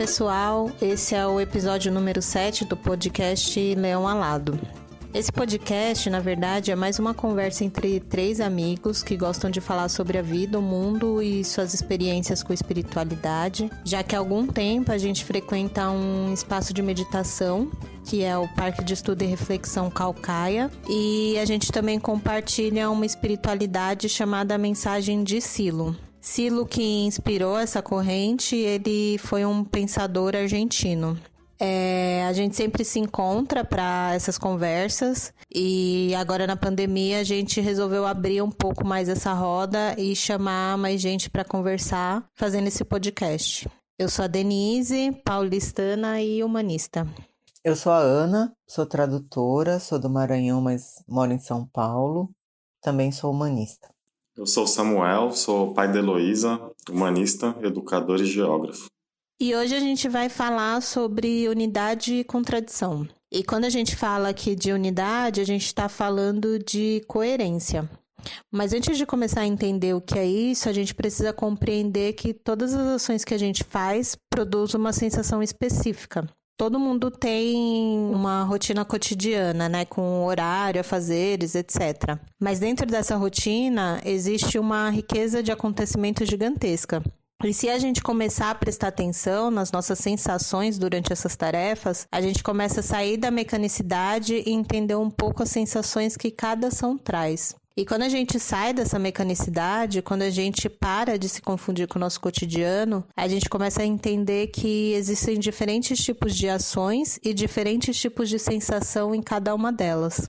pessoal, esse é o episódio número 7 do podcast Leão Alado. Esse podcast, na verdade, é mais uma conversa entre três amigos que gostam de falar sobre a vida, o mundo e suas experiências com espiritualidade, já que há algum tempo a gente frequenta um espaço de meditação que é o Parque de Estudo e Reflexão Calcaia, e a gente também compartilha uma espiritualidade chamada Mensagem de Silo. Silo, que inspirou essa corrente, ele foi um pensador argentino. É, a gente sempre se encontra para essas conversas e agora na pandemia a gente resolveu abrir um pouco mais essa roda e chamar mais gente para conversar fazendo esse podcast. Eu sou a Denise, paulistana e humanista. Eu sou a Ana, sou tradutora, sou do Maranhão, mas moro em São Paulo. Também sou humanista. Eu sou Samuel, sou pai de Heloísa, humanista, educador e geógrafo. E hoje a gente vai falar sobre unidade e contradição. E quando a gente fala aqui de unidade, a gente está falando de coerência. Mas antes de começar a entender o que é isso, a gente precisa compreender que todas as ações que a gente faz produzem uma sensação específica. Todo mundo tem uma rotina cotidiana, né, com horário, afazeres, etc. Mas dentro dessa rotina existe uma riqueza de acontecimentos gigantesca. E se a gente começar a prestar atenção nas nossas sensações durante essas tarefas, a gente começa a sair da mecanicidade e entender um pouco as sensações que cada ação traz. E quando a gente sai dessa mecanicidade, quando a gente para de se confundir com o nosso cotidiano, a gente começa a entender que existem diferentes tipos de ações e diferentes tipos de sensação em cada uma delas.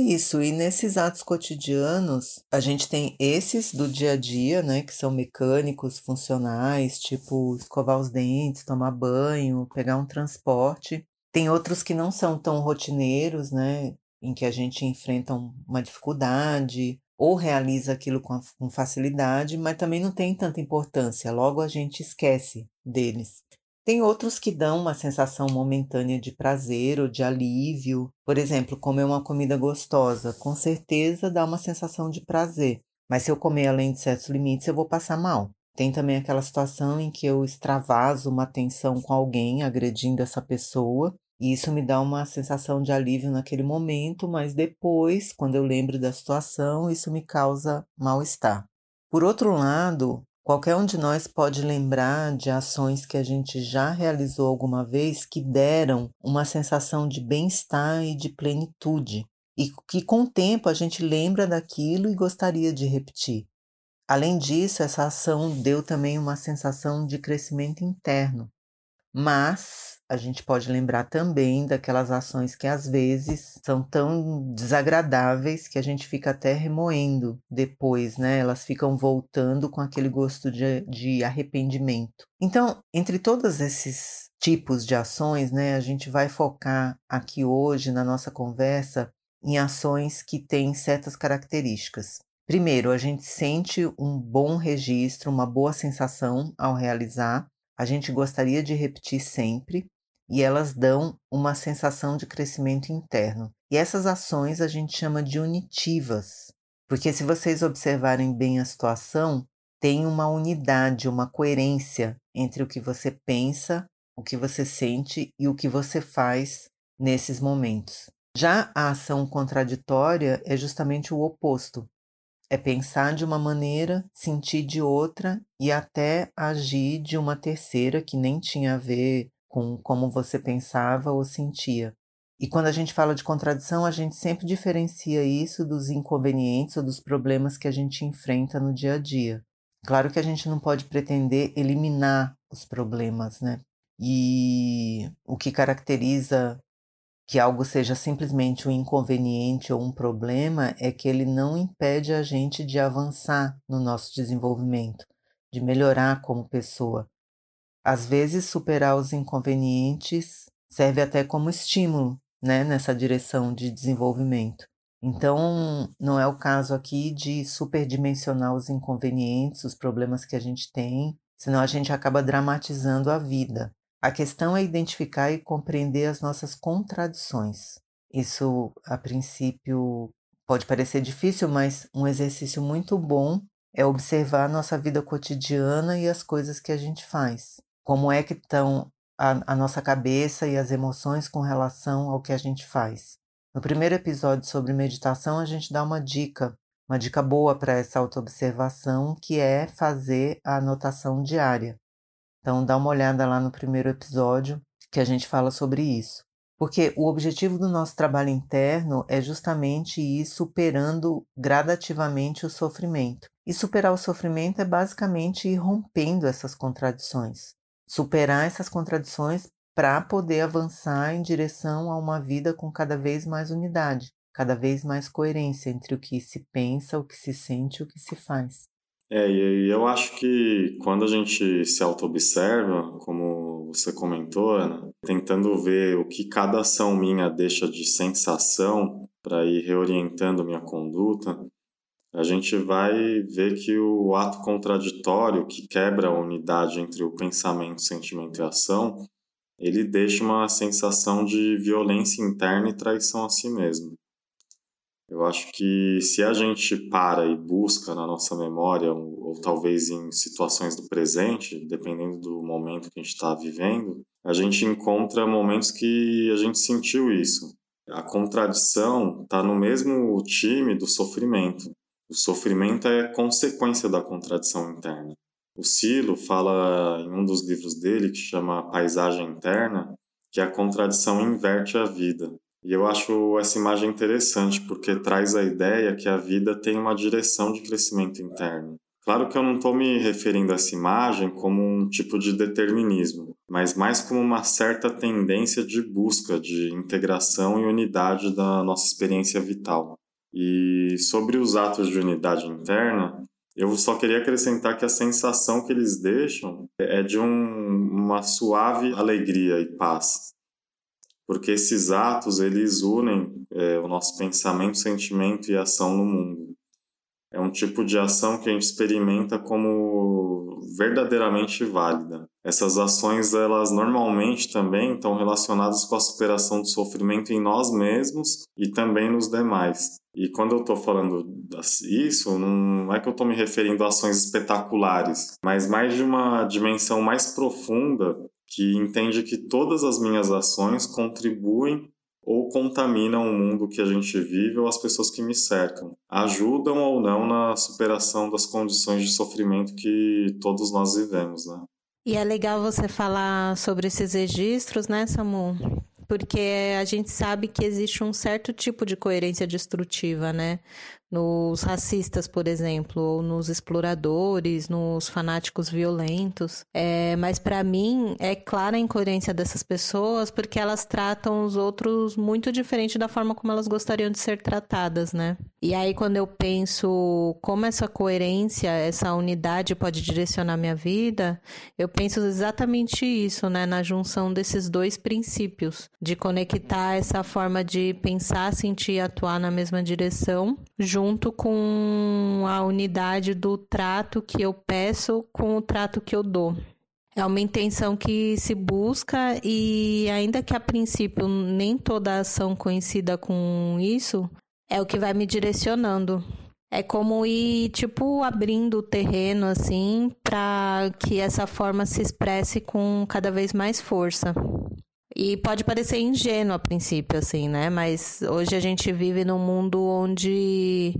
Isso, e nesses atos cotidianos, a gente tem esses do dia a dia, né, que são mecânicos, funcionais, tipo escovar os dentes, tomar banho, pegar um transporte. Tem outros que não são tão rotineiros, né, em que a gente enfrenta uma dificuldade ou realiza aquilo com, com facilidade, mas também não tem tanta importância, logo a gente esquece deles. Tem outros que dão uma sensação momentânea de prazer ou de alívio. Por exemplo, comer uma comida gostosa, com certeza dá uma sensação de prazer. Mas se eu comer além de certos limites, eu vou passar mal. Tem também aquela situação em que eu extravaso uma tensão com alguém, agredindo essa pessoa, e isso me dá uma sensação de alívio naquele momento, mas depois, quando eu lembro da situação, isso me causa mal-estar. Por outro lado, Qualquer um de nós pode lembrar de ações que a gente já realizou alguma vez que deram uma sensação de bem-estar e de plenitude, e que com o tempo a gente lembra daquilo e gostaria de repetir. Além disso, essa ação deu também uma sensação de crescimento interno. Mas a gente pode lembrar também daquelas ações que às vezes são tão desagradáveis que a gente fica até remoendo depois, né? Elas ficam voltando com aquele gosto de, de arrependimento. Então, entre todos esses tipos de ações, né, a gente vai focar aqui hoje na nossa conversa em ações que têm certas características. Primeiro, a gente sente um bom registro, uma boa sensação ao realizar. A gente gostaria de repetir sempre e elas dão uma sensação de crescimento interno. E essas ações a gente chama de unitivas, porque se vocês observarem bem a situação, tem uma unidade, uma coerência entre o que você pensa, o que você sente e o que você faz nesses momentos. Já a ação contraditória é justamente o oposto. É pensar de uma maneira, sentir de outra e até agir de uma terceira que nem tinha a ver com como você pensava ou sentia. E quando a gente fala de contradição, a gente sempre diferencia isso dos inconvenientes ou dos problemas que a gente enfrenta no dia a dia. Claro que a gente não pode pretender eliminar os problemas, né? E o que caracteriza que algo seja simplesmente um inconveniente ou um problema é que ele não impede a gente de avançar no nosso desenvolvimento, de melhorar como pessoa. Às vezes, superar os inconvenientes serve até como estímulo né, nessa direção de desenvolvimento. Então, não é o caso aqui de superdimensionar os inconvenientes, os problemas que a gente tem, senão a gente acaba dramatizando a vida. A questão é identificar e compreender as nossas contradições. Isso, a princípio, pode parecer difícil, mas um exercício muito bom é observar a nossa vida cotidiana e as coisas que a gente faz como é que estão a, a nossa cabeça e as emoções com relação ao que a gente faz. No primeiro episódio sobre meditação, a gente dá uma dica, uma dica boa para essa autoobservação, que é fazer a anotação diária. Então, dá uma olhada lá no primeiro episódio que a gente fala sobre isso. Porque o objetivo do nosso trabalho interno é justamente ir superando gradativamente o sofrimento. E superar o sofrimento é basicamente ir rompendo essas contradições. Superar essas contradições para poder avançar em direção a uma vida com cada vez mais unidade, cada vez mais coerência entre o que se pensa, o que se sente e o que se faz. É, e eu acho que quando a gente se auto-observa, como você comentou, Ana, tentando ver o que cada ação minha deixa de sensação para ir reorientando minha conduta, a gente vai ver que o ato contraditório que quebra a unidade entre o pensamento, sentimento e ação, ele deixa uma sensação de violência interna e traição a si mesmo. Eu acho que se a gente para e busca na nossa memória, ou, ou talvez em situações do presente, dependendo do momento que a gente está vivendo, a gente encontra momentos que a gente sentiu isso. A contradição está no mesmo time do sofrimento. O sofrimento é consequência da contradição interna. O Silo fala em um dos livros dele, que chama Paisagem Interna, que a contradição inverte a vida. E eu acho essa imagem interessante porque traz a ideia que a vida tem uma direção de crescimento interno. Claro que eu não estou me referindo a essa imagem como um tipo de determinismo, mas mais como uma certa tendência de busca de integração e unidade da nossa experiência vital. E sobre os atos de unidade interna, eu só queria acrescentar que a sensação que eles deixam é de um, uma suave alegria e paz porque esses atos eles unem é, o nosso pensamento, sentimento e ação no mundo. É um tipo de ação que a gente experimenta como verdadeiramente válida. Essas ações, elas normalmente também estão relacionadas com a superação do sofrimento em nós mesmos e também nos demais. E quando eu estou falando isso, não é que eu estou me referindo a ações espetaculares, mas mais de uma dimensão mais profunda que entende que todas as minhas ações contribuem ou contaminam o mundo que a gente vive ou as pessoas que me cercam, ajudam ou não na superação das condições de sofrimento que todos nós vivemos, né? E é legal você falar sobre esses registros, né, Samu? Porque a gente sabe que existe um certo tipo de coerência destrutiva, né? Nos racistas, por exemplo, ou nos exploradores, nos fanáticos violentos. É, mas para mim é clara a incoerência dessas pessoas porque elas tratam os outros muito diferente da forma como elas gostariam de ser tratadas, né? E aí quando eu penso como essa coerência, essa unidade pode direcionar minha vida, eu penso exatamente isso, né, na junção desses dois princípios, de conectar essa forma de pensar, sentir e atuar na mesma direção junto com a unidade do trato que eu peço com o trato que eu dou. É uma intenção que se busca e, ainda que a princípio nem toda ação coincida com isso, é o que vai me direcionando. É como ir, tipo, abrindo o terreno, assim, para que essa forma se expresse com cada vez mais força. E pode parecer ingênuo a princípio, assim, né? Mas hoje a gente vive num mundo onde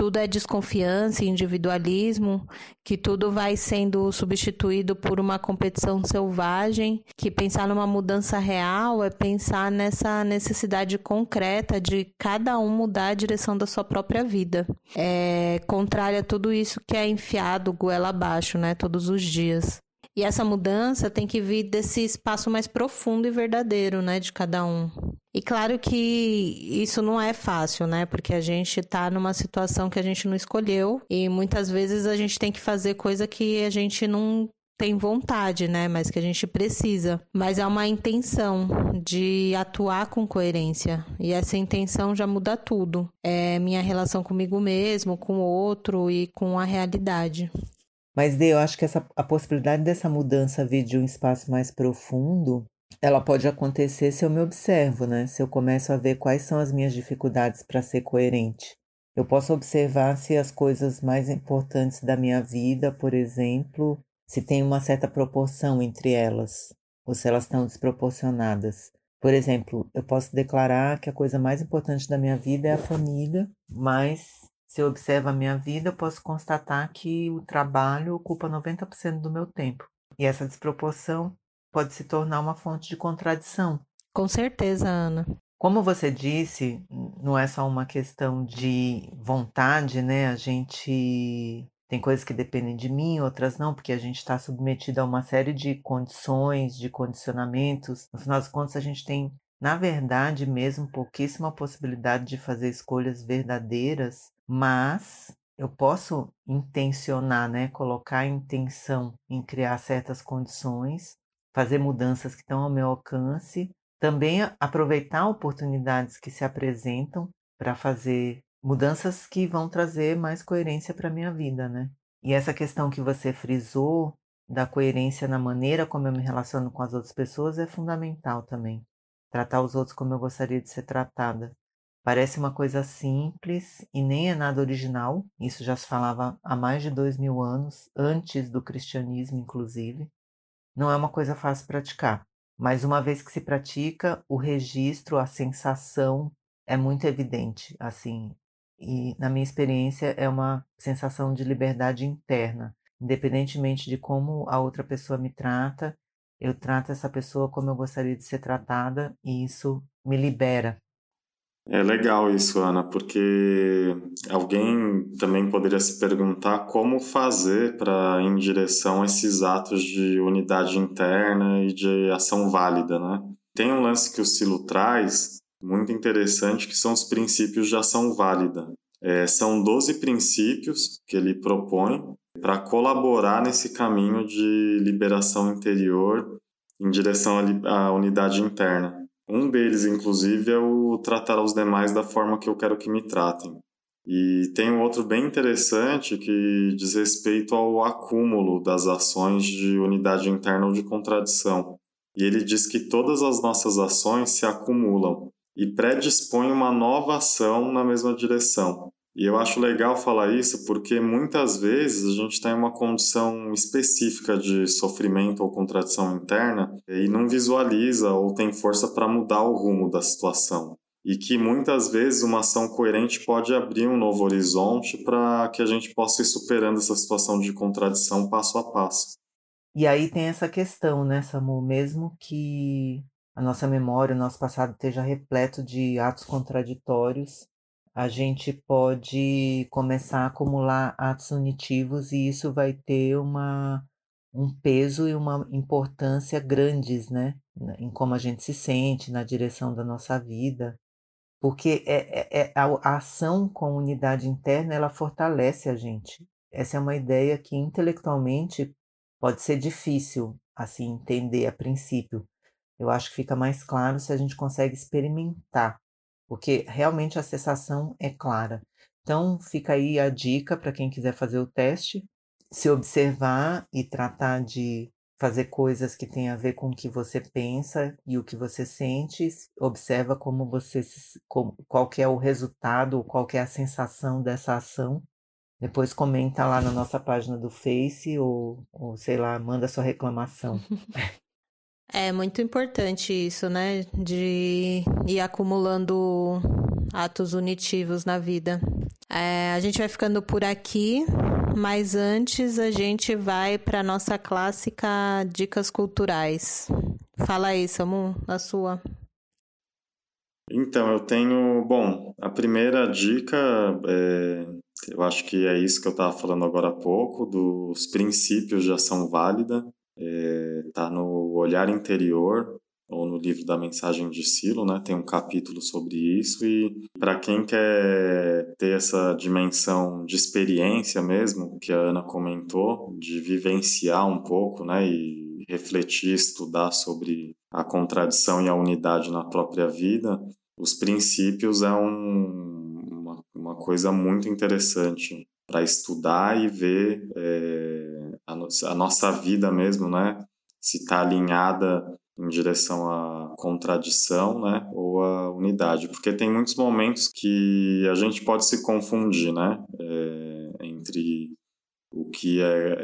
tudo é desconfiança e individualismo, que tudo vai sendo substituído por uma competição selvagem, que pensar numa mudança real é pensar nessa necessidade concreta de cada um mudar a direção da sua própria vida. É contrário a tudo isso que é enfiado goela abaixo, né, todos os dias. E essa mudança tem que vir desse espaço mais profundo e verdadeiro, né, de cada um. E claro que isso não é fácil, né? Porque a gente tá numa situação que a gente não escolheu e muitas vezes a gente tem que fazer coisa que a gente não tem vontade, né? Mas que a gente precisa. Mas é uma intenção de atuar com coerência. E essa intenção já muda tudo. É minha relação comigo mesmo, com o outro e com a realidade. Mas Dê, eu acho que essa, a possibilidade dessa mudança vir de um espaço mais profundo, ela pode acontecer se eu me observo, né? Se eu começo a ver quais são as minhas dificuldades para ser coerente. Eu posso observar se as coisas mais importantes da minha vida, por exemplo, se tem uma certa proporção entre elas. ou se elas estão desproporcionadas. Por exemplo, eu posso declarar que a coisa mais importante da minha vida é a família, mas se eu observo a minha vida, eu posso constatar que o trabalho ocupa 90% do meu tempo. E essa desproporção pode se tornar uma fonte de contradição. Com certeza, Ana. Como você disse, não é só uma questão de vontade, né? A gente tem coisas que dependem de mim, outras não, porque a gente está submetido a uma série de condições, de condicionamentos. No final das contas, a gente tem, na verdade, mesmo pouquíssima possibilidade de fazer escolhas verdadeiras, mas eu posso intencionar, né? Colocar intenção em criar certas condições, fazer mudanças que estão ao meu alcance também aproveitar oportunidades que se apresentam para fazer mudanças que vão trazer mais coerência para minha vida, né? E essa questão que você frisou da coerência na maneira como eu me relaciono com as outras pessoas é fundamental também. Tratar os outros como eu gostaria de ser tratada. Parece uma coisa simples e nem é nada original. Isso já se falava há mais de dois mil anos, antes do cristianismo, inclusive. Não é uma coisa fácil praticar. Mas uma vez que se pratica, o registro, a sensação é muito evidente, assim. E na minha experiência é uma sensação de liberdade interna, independentemente de como a outra pessoa me trata, eu trato essa pessoa como eu gostaria de ser tratada e isso me libera é legal isso, Ana, porque alguém também poderia se perguntar como fazer para ir em direção a esses atos de unidade interna e de ação válida, né? Tem um lance que o Silo traz, muito interessante, que são os princípios de ação válida. É, são 12 princípios que ele propõe para colaborar nesse caminho de liberação interior em direção à unidade interna. Um deles, inclusive, é o tratar os demais da forma que eu quero que me tratem. E tem um outro bem interessante que diz respeito ao acúmulo das ações de unidade interna ou de contradição. E ele diz que todas as nossas ações se acumulam e predispõem uma nova ação na mesma direção. E eu acho legal falar isso porque muitas vezes a gente está em uma condição específica de sofrimento ou contradição interna e não visualiza ou tem força para mudar o rumo da situação. E que muitas vezes uma ação coerente pode abrir um novo horizonte para que a gente possa ir superando essa situação de contradição passo a passo. E aí tem essa questão, né, Samu? Mesmo que a nossa memória, o nosso passado esteja repleto de atos contraditórios, a gente pode começar a acumular atos unitivos e isso vai ter uma, um peso e uma importância grandes, né? Em como a gente se sente, na direção da nossa vida. Porque é, é, é a, ação com unidade interna, ela fortalece a gente. Essa é uma ideia que intelectualmente pode ser difícil assim entender a princípio. Eu acho que fica mais claro se a gente consegue experimentar porque realmente a sensação é clara. Então, fica aí a dica para quem quiser fazer o teste, se observar e tratar de fazer coisas que têm a ver com o que você pensa e o que você sente, observa como você como, qual é o resultado, qual é a sensação dessa ação. Depois comenta lá na nossa página do Face ou, ou sei lá, manda sua reclamação. É muito importante isso, né? De ir acumulando atos unitivos na vida. É, a gente vai ficando por aqui, mas antes a gente vai para nossa clássica Dicas Culturais. Fala aí, Samu, a sua. Então, eu tenho. Bom, a primeira dica, é, eu acho que é isso que eu estava falando agora há pouco, dos princípios de ação válida está é, tá no Olhar Interior, ou no livro da Mensagem de Silo, né? Tem um capítulo sobre isso e para quem quer ter essa dimensão de experiência mesmo, que a Ana comentou, de vivenciar um pouco, né? E refletir, estudar sobre a contradição e a unidade na própria vida, os princípios é um, uma, uma coisa muito interessante para estudar e ver é, a, no, a, nossa vida mesmo, né? Se está alinhada em direção à contradição, né? Ou à unidade, porque tem muitos momentos que a gente pode se confundir, né? É, entre o que é,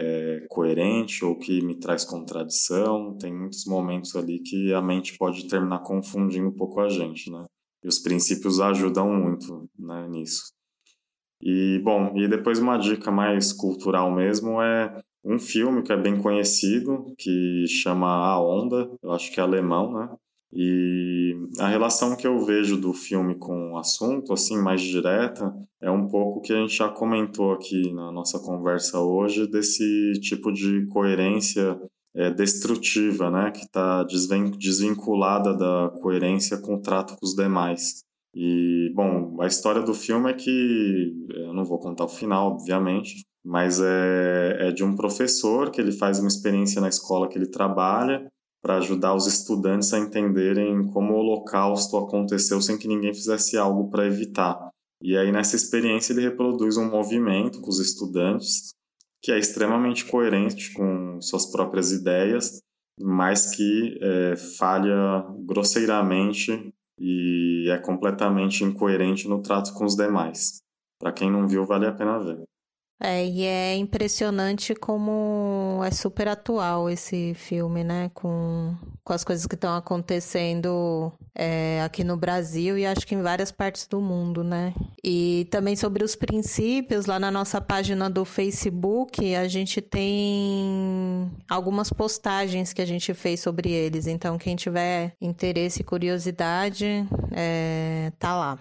é, coerente ou que me traz contradição. Tem muitos momentos ali que a mente pode terminar confundindo um pouco a gente, né? E os princípios ajudam muito né, nisso. E, bom, e depois uma dica mais cultural mesmo é um filme que é bem conhecido, que chama A Onda, eu acho que é alemão, né? E a relação que eu vejo do filme com o assunto, assim, mais direta, é um pouco que a gente já comentou aqui na nossa conversa hoje, desse tipo de coerência é, destrutiva, né, que está desvinculada da coerência com o trato com os demais. E, bom, a história do filme é que, eu não vou contar o final, obviamente, mas é, é de um professor que ele faz uma experiência na escola que ele trabalha para ajudar os estudantes a entenderem como o holocausto aconteceu sem que ninguém fizesse algo para evitar. E aí, nessa experiência, ele reproduz um movimento com os estudantes que é extremamente coerente com suas próprias ideias, mas que é, falha grosseiramente e é completamente incoerente no trato com os demais. Para quem não viu, vale a pena ver. É, e é impressionante como é super atual esse filme, né? Com, com as coisas que estão acontecendo é, aqui no Brasil e acho que em várias partes do mundo, né? E também sobre os princípios, lá na nossa página do Facebook, a gente tem algumas postagens que a gente fez sobre eles. Então, quem tiver interesse e curiosidade, é, tá lá.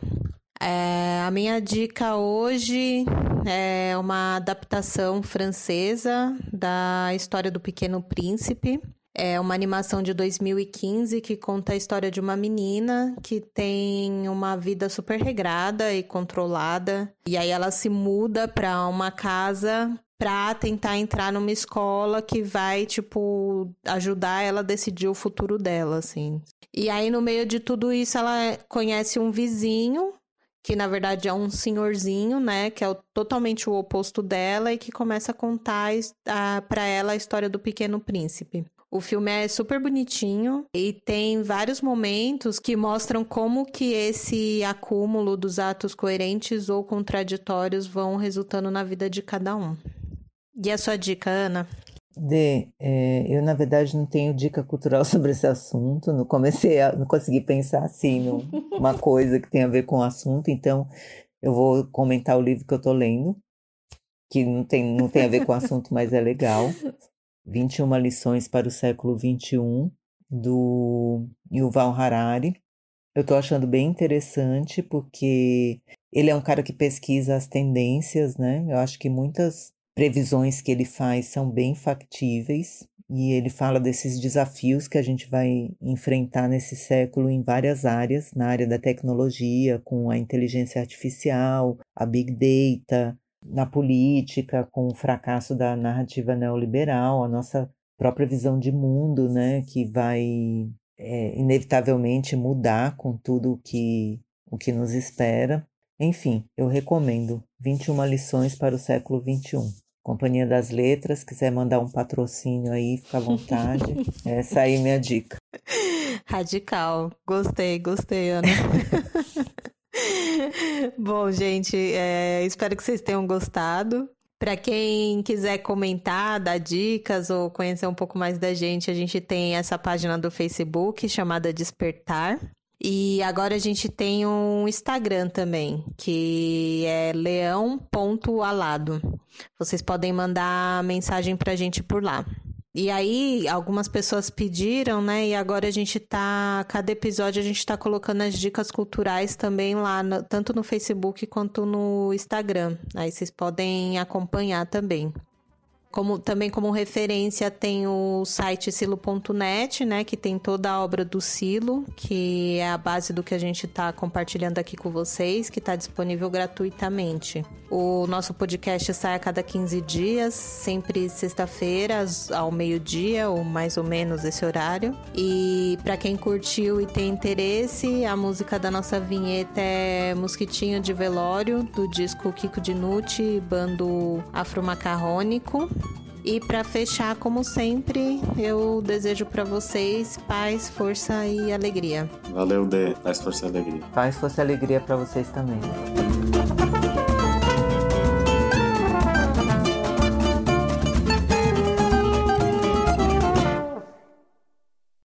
É, a minha dica hoje é uma adaptação francesa da história do Pequeno Príncipe. É uma animação de 2015 que conta a história de uma menina que tem uma vida super regrada e controlada. E aí ela se muda para uma casa para tentar entrar numa escola que vai, tipo, ajudar ela a decidir o futuro dela, assim. E aí, no meio de tudo isso, ela conhece um vizinho que na verdade é um senhorzinho, né, que é o, totalmente o oposto dela e que começa a contar para ela a história do Pequeno Príncipe. O filme é super bonitinho e tem vários momentos que mostram como que esse acúmulo dos atos coerentes ou contraditórios vão resultando na vida de cada um. E a sua dica, Ana? De, é, eu na verdade não tenho dica cultural sobre esse assunto, não comecei a, não consegui pensar assim numa coisa que tem a ver com o assunto, então eu vou comentar o livro que eu estou lendo, que não tem, não tem a ver com o assunto, mas é legal. 21 lições para o século 21 do Yuval Harari. Eu estou achando bem interessante porque ele é um cara que pesquisa as tendências, né? Eu acho que muitas previsões que ele faz são bem factíveis e ele fala desses desafios que a gente vai enfrentar nesse século em várias áreas, na área da tecnologia, com a inteligência artificial, a big data, na política, com o fracasso da narrativa neoliberal, a nossa própria visão de mundo, né, que vai é, inevitavelmente mudar com tudo o que, o que nos espera. Enfim, eu recomendo 21 lições para o século 21. Companhia das Letras, quiser mandar um patrocínio aí, fica à vontade. Essa aí é minha dica. Radical. Gostei, gostei, Ana. Bom, gente, é, espero que vocês tenham gostado. Para quem quiser comentar, dar dicas ou conhecer um pouco mais da gente, a gente tem essa página do Facebook chamada Despertar. E agora a gente tem um Instagram também, que é leão.alado. Vocês podem mandar mensagem pra gente por lá. E aí, algumas pessoas pediram, né? E agora a gente tá. Cada episódio a gente tá colocando as dicas culturais também lá, no, tanto no Facebook quanto no Instagram. Aí vocês podem acompanhar também. Como, também como referência tem o site silo.net, né, que tem toda a obra do Silo, que é a base do que a gente está compartilhando aqui com vocês, que está disponível gratuitamente. O nosso podcast sai a cada 15 dias, sempre sexta-feira, ao meio-dia, ou mais ou menos esse horário. E para quem curtiu e tem interesse, a música da nossa vinheta é Mosquitinho de Velório, do disco Kiko Dinucci, bando afromacarrônico. E para fechar, como sempre, eu desejo para vocês paz, força e alegria. Valeu, Dê. Paz, força e alegria. Paz, força e alegria para vocês também.